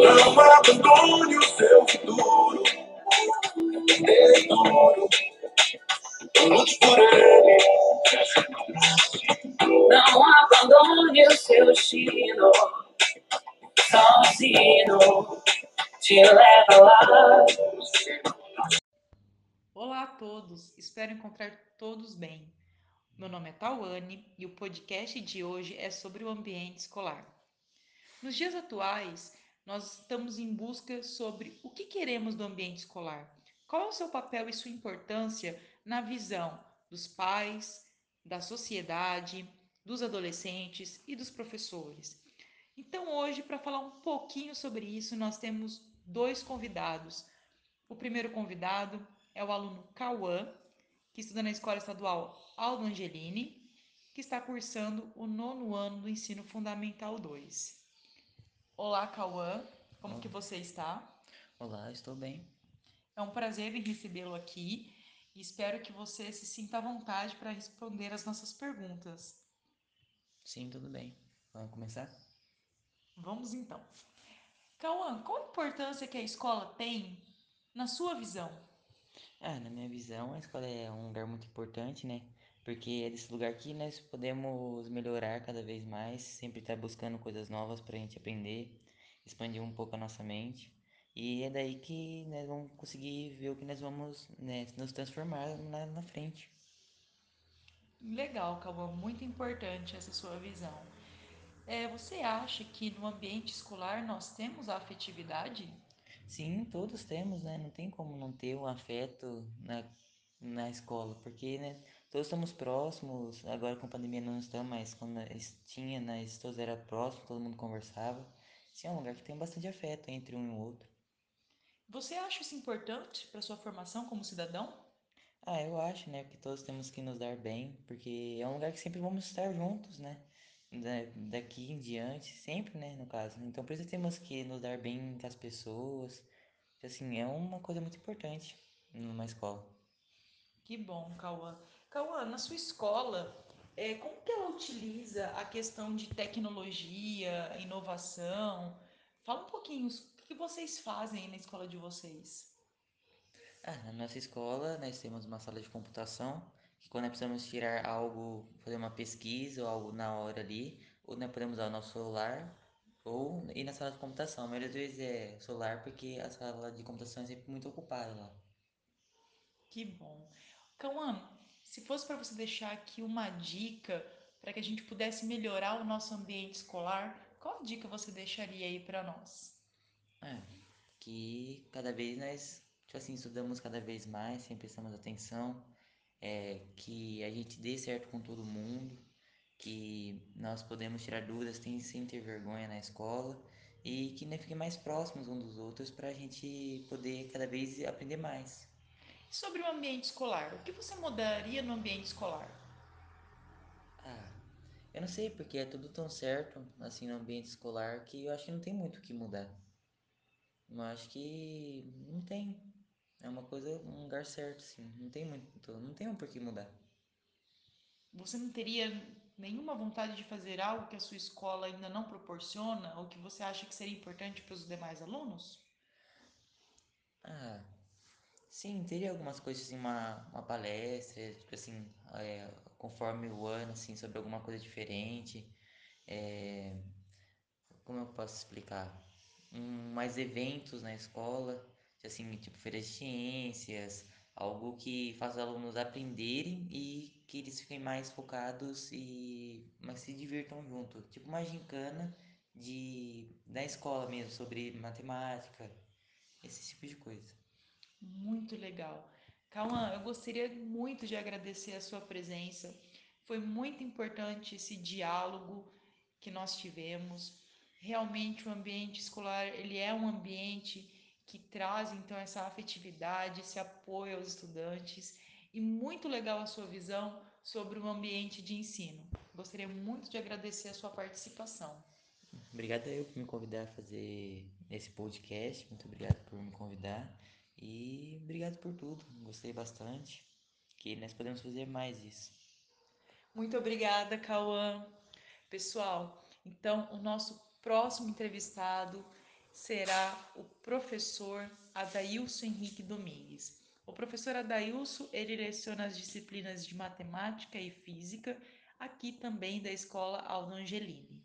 Não abandone o seu futuro. É duro. Lute por ele. Não abandone o seu destino. Sozinho te leva lá. Olá a todos, espero encontrar todos bem. Meu nome é Tawane e o podcast de hoje é sobre o ambiente escolar. Nos dias atuais, nós estamos em busca sobre o que queremos do ambiente escolar, qual é o seu papel e sua importância na visão dos pais, da sociedade, dos adolescentes e dos professores. Então, hoje, para falar um pouquinho sobre isso, nós temos dois convidados. O primeiro convidado é o aluno Cauã, que estuda na Escola Estadual Aldo Angelini, que está cursando o nono ano do Ensino Fundamental 2. Olá, Cauã, como Olá. que você está? Olá, estou bem. É um prazer em recebê-lo aqui e espero que você se sinta à vontade para responder as nossas perguntas. Sim, tudo bem. Vamos começar? Vamos então. Cauã, qual a importância que a escola tem na sua visão? Ah, na minha visão, a escola é um lugar muito importante, né? Porque é desse lugar que nós podemos melhorar cada vez mais, sempre estar buscando coisas novas para a gente aprender, expandir um pouco a nossa mente. E é daí que nós vamos conseguir ver o que nós vamos né, nos transformar lá na frente. Legal, Cauã, muito importante essa sua visão. É, você acha que no ambiente escolar nós temos a afetividade? Sim, todos temos, né? Não tem como não ter um afeto na, na escola, porque, né, todos estamos próximos, agora com a pandemia não estamos, mas quando tinha, nós todos era próximo, todo mundo conversava. Sim, é um lugar que tem bastante afeto entre um e o outro. Você acha isso importante para sua formação como cidadão? Ah, eu acho, né, que todos temos que nos dar bem, porque é um lugar que sempre vamos estar juntos, né? Da- Daqui em diante, sempre, né, no caso. Então, por isso temos que nos dar bem com as pessoas. Assim, é uma coisa muito importante numa escola. Que bom, Cauã. Cauã, na sua escola, é, como que ela utiliza a questão de tecnologia, inovação? Fala um pouquinho, o que vocês fazem na escola de vocês? Ah, na nossa escola nós temos uma sala de computação que quando nós precisamos tirar algo, fazer uma pesquisa ou algo na hora ali, ou nós podemos usar o nosso celular ou ir na sala de computação. A maioria das vezes é celular porque a sala de computação é sempre muito ocupada lá. Que bom. Cauã, se fosse para você deixar aqui uma dica para que a gente pudesse melhorar o nosso ambiente escolar, qual dica você deixaria aí para nós? É, que cada vez nós, tipo assim, estudamos cada vez mais, sempre prestamos atenção, é, que a gente dê certo com todo mundo, que nós podemos tirar dúvidas sem, ter vergonha na escola e que nós fiquemos mais próximos uns dos outros para a gente poder cada vez aprender mais. E sobre o ambiente escolar, o que você mudaria no ambiente escolar? Ah, eu não sei porque é tudo tão certo assim no ambiente escolar que eu acho que não tem muito o que mudar. Eu acho que não tem. É uma coisa, um lugar certo, sim. Não tem muito, não tem um por que mudar. Você não teria nenhuma vontade de fazer algo que a sua escola ainda não proporciona ou que você acha que seria importante para os demais alunos? Sim, teria algumas coisas assim, uma, uma palestra, tipo assim, é, conforme o ano, assim, sobre alguma coisa diferente. É, como eu posso explicar? Um, mais eventos na escola, assim, tipo feiras de ciências, algo que faça os alunos aprenderem e que eles fiquem mais focados e mas se divirtam junto. Tipo uma gincana de da escola mesmo, sobre matemática, esse tipo de coisa. Muito legal. Cauã, eu gostaria muito de agradecer a sua presença. Foi muito importante esse diálogo que nós tivemos. Realmente o ambiente escolar, ele é um ambiente que traz então essa afetividade, esse apoio aos estudantes e muito legal a sua visão sobre o ambiente de ensino. Gostaria muito de agradecer a sua participação. Obrigado eu por me convidar a fazer esse podcast. Muito obrigado por me convidar. E obrigado por tudo. Gostei bastante. Que nós podemos fazer mais isso. Muito obrigada, Cauã. Pessoal, então o nosso próximo entrevistado será o professor Adailson Henrique Domingues. O professor Adailson, ele leciona as disciplinas de matemática e física, aqui também da escola Aldo Angelini.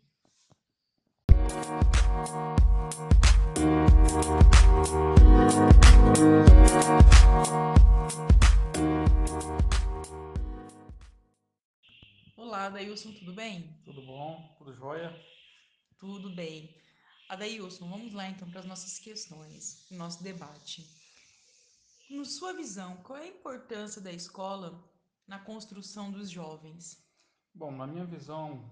Olá, Adailson, tudo bem? Tudo bom? Tudo jóia? Tudo bem. Adailson, vamos lá então para as nossas questões, nosso debate. Na sua visão, qual é a importância da escola na construção dos jovens? Bom, na minha visão,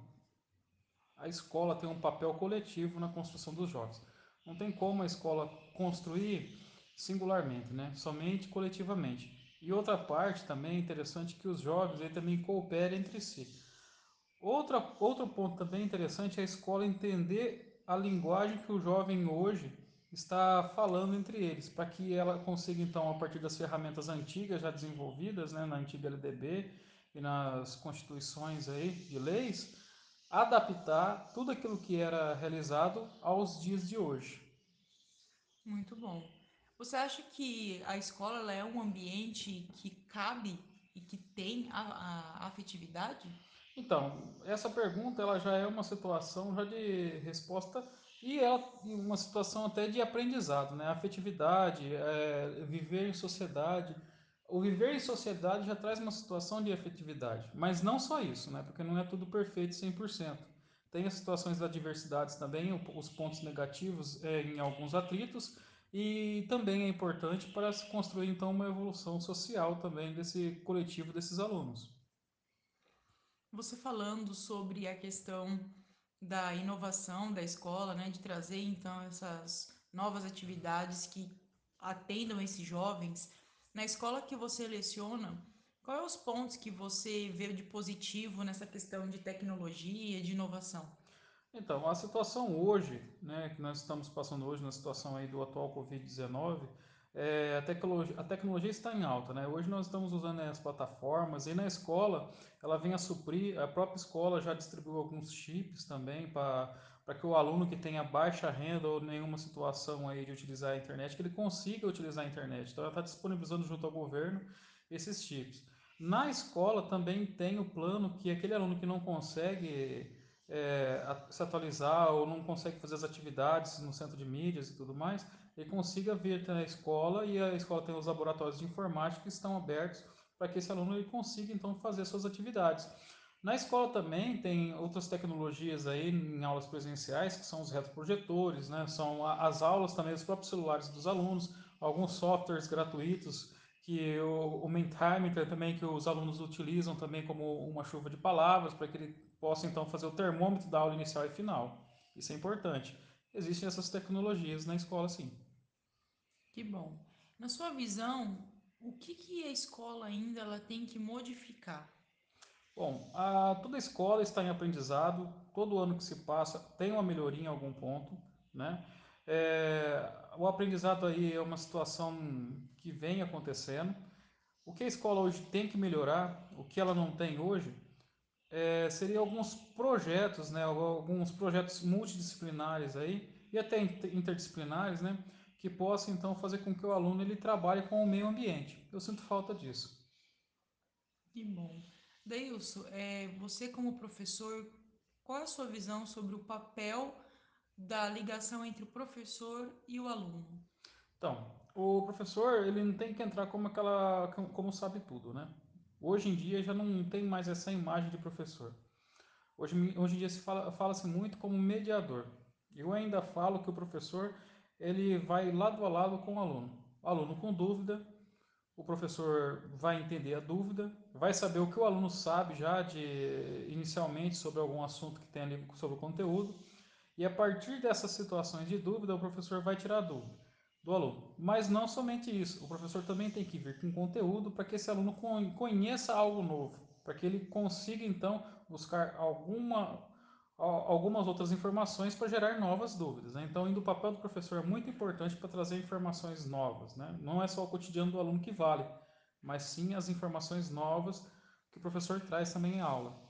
a escola tem um papel coletivo na construção dos jovens. Não tem como a escola construir singularmente, né? Somente coletivamente. E outra parte também é interessante que os jovens aí também cooperem entre si. Outra, outro ponto também interessante é a escola entender a linguagem que o jovem hoje está falando entre eles, para que ela consiga então, a partir das ferramentas antigas já desenvolvidas, né, na antiga LDB e nas constituições aí de leis, adaptar tudo aquilo que era realizado aos dias de hoje. Muito bom. Você acha que a escola é um ambiente que cabe e que tem a, a afetividade? Então, essa pergunta ela já é uma situação já de resposta e é uma situação até de aprendizado, né? Afetividade, é, viver em sociedade. O viver em sociedade já traz uma situação de afetividade, mas não só isso, né? Porque não é tudo perfeito 100%. Tem as situações da diversidade também, os pontos negativos é, em alguns atritos, e também é importante para se construir então uma evolução social também desse coletivo desses alunos. Você falando sobre a questão da inovação da escola, né, de trazer então essas novas atividades que atendam esses jovens, na escola que você leciona, quais os pontos que você vê de positivo nessa questão de tecnologia, de inovação? Então, a situação hoje, né, que nós estamos passando hoje na situação aí do atual Covid-19, é, a, tecnologia, a tecnologia está em alta, né? Hoje nós estamos usando as plataformas e na escola ela vem a suprir, a própria escola já distribuiu alguns chips também para para que o aluno que tenha baixa renda ou nenhuma situação aí de utilizar a internet, que ele consiga utilizar a internet. Então ela está disponibilizando junto ao governo esses chips. Na escola também tem o plano que aquele aluno que não consegue é, se atualizar ou não consegue fazer as atividades no centro de mídias e tudo mais, ele consiga vir até a escola e a escola tem os laboratórios de informática que estão abertos para que esse aluno ele consiga então fazer suas atividades. Na escola também tem outras tecnologias aí em aulas presenciais, que são os retroprojetores, né? são as aulas também dos próprios celulares dos alunos, alguns softwares gratuitos que o, o Maintimer também que os alunos utilizam também como uma chuva de palavras para que ele possa então fazer o termômetro da aula inicial e final. Isso é importante. Existem essas tecnologias na escola, sim. Que bom. Na sua visão, o que, que a escola ainda ela tem que modificar? Bom, a, toda escola está em aprendizado, todo ano que se passa tem uma melhoria em algum ponto, né? É, o aprendizado aí é uma situação que vem acontecendo. O que a escola hoje tem que melhorar, o que ela não tem hoje, é, seria alguns projetos, né? Alguns projetos multidisciplinares aí e até interdisciplinares, né? que possa então fazer com que o aluno ele trabalhe com o meio ambiente. Eu sinto falta disso. Que bom. Deilson, é, você como professor, qual a sua visão sobre o papel da ligação entre o professor e o aluno? Então, o professor ele não tem que entrar como aquela como sabe tudo, né? Hoje em dia já não tem mais essa imagem de professor. Hoje, hoje em dia se fala, fala-se muito como mediador. Eu ainda falo que o professor ele vai lado a lado com o aluno. O aluno com dúvida, o professor vai entender a dúvida, vai saber o que o aluno sabe já de inicialmente sobre algum assunto que tem ali sobre o conteúdo, e a partir dessas situações de dúvida, o professor vai tirar a dúvida do aluno. Mas não somente isso, o professor também tem que vir com conteúdo para que esse aluno conheça algo novo, para que ele consiga então buscar alguma algumas outras informações para gerar novas dúvidas. Né? Então, indo o papel do professor é muito importante para trazer informações novas. Né? Não é só o cotidiano do aluno que vale, mas sim as informações novas que o professor traz também em aula.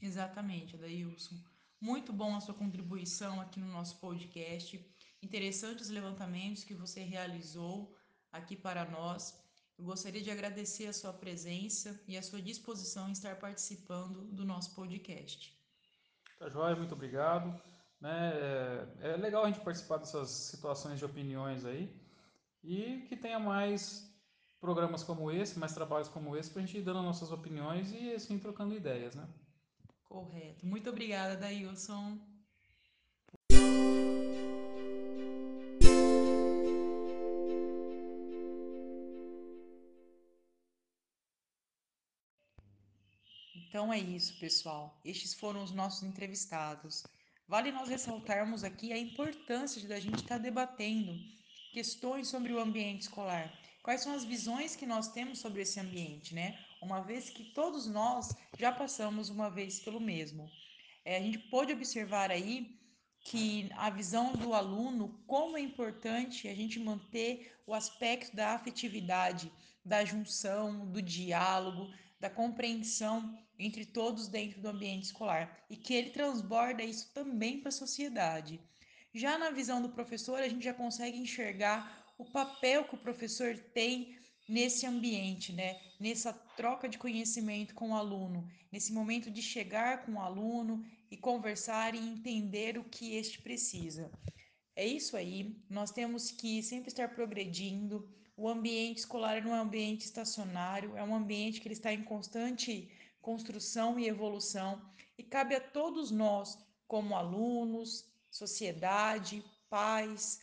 Exatamente, Adailson. Muito bom a sua contribuição aqui no nosso podcast. interessantes levantamentos que você realizou aqui para nós. Eu gostaria de agradecer a sua presença e a sua disposição em estar participando do nosso podcast. Tá joia, muito obrigado. Né? É, é legal a gente participar dessas situações de opiniões aí e que tenha mais programas como esse, mais trabalhos como esse, para a gente ir dando nossas opiniões e assim trocando ideias, né? Correto. Muito obrigada, Dailson. Então é isso, pessoal. Estes foram os nossos entrevistados. Vale nós ressaltarmos aqui a importância de a gente estar debatendo questões sobre o ambiente escolar. Quais são as visões que nós temos sobre esse ambiente, né? Uma vez que todos nós já passamos uma vez pelo mesmo. É, a gente pôde observar aí que a visão do aluno, como é importante a gente manter o aspecto da afetividade, da junção, do diálogo, da compreensão entre todos dentro do ambiente escolar e que ele transborda isso também para a sociedade. Já na visão do professor, a gente já consegue enxergar o papel que o professor tem nesse ambiente, né? Nessa troca de conhecimento com o aluno, nesse momento de chegar com o aluno e conversar e entender o que este precisa. É isso aí, nós temos que sempre estar progredindo. O ambiente escolar não é um ambiente estacionário, é um ambiente que ele está em constante construção e evolução e cabe a todos nós, como alunos, sociedade, pais,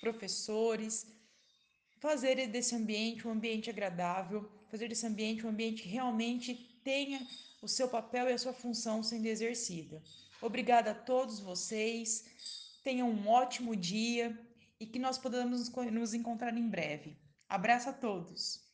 professores, fazer desse ambiente um ambiente agradável, fazer desse ambiente um ambiente que realmente tenha o seu papel e a sua função sendo exercida. Obrigada a todos vocês, tenham um ótimo dia e que nós podamos nos encontrar em breve. Abraço a todos!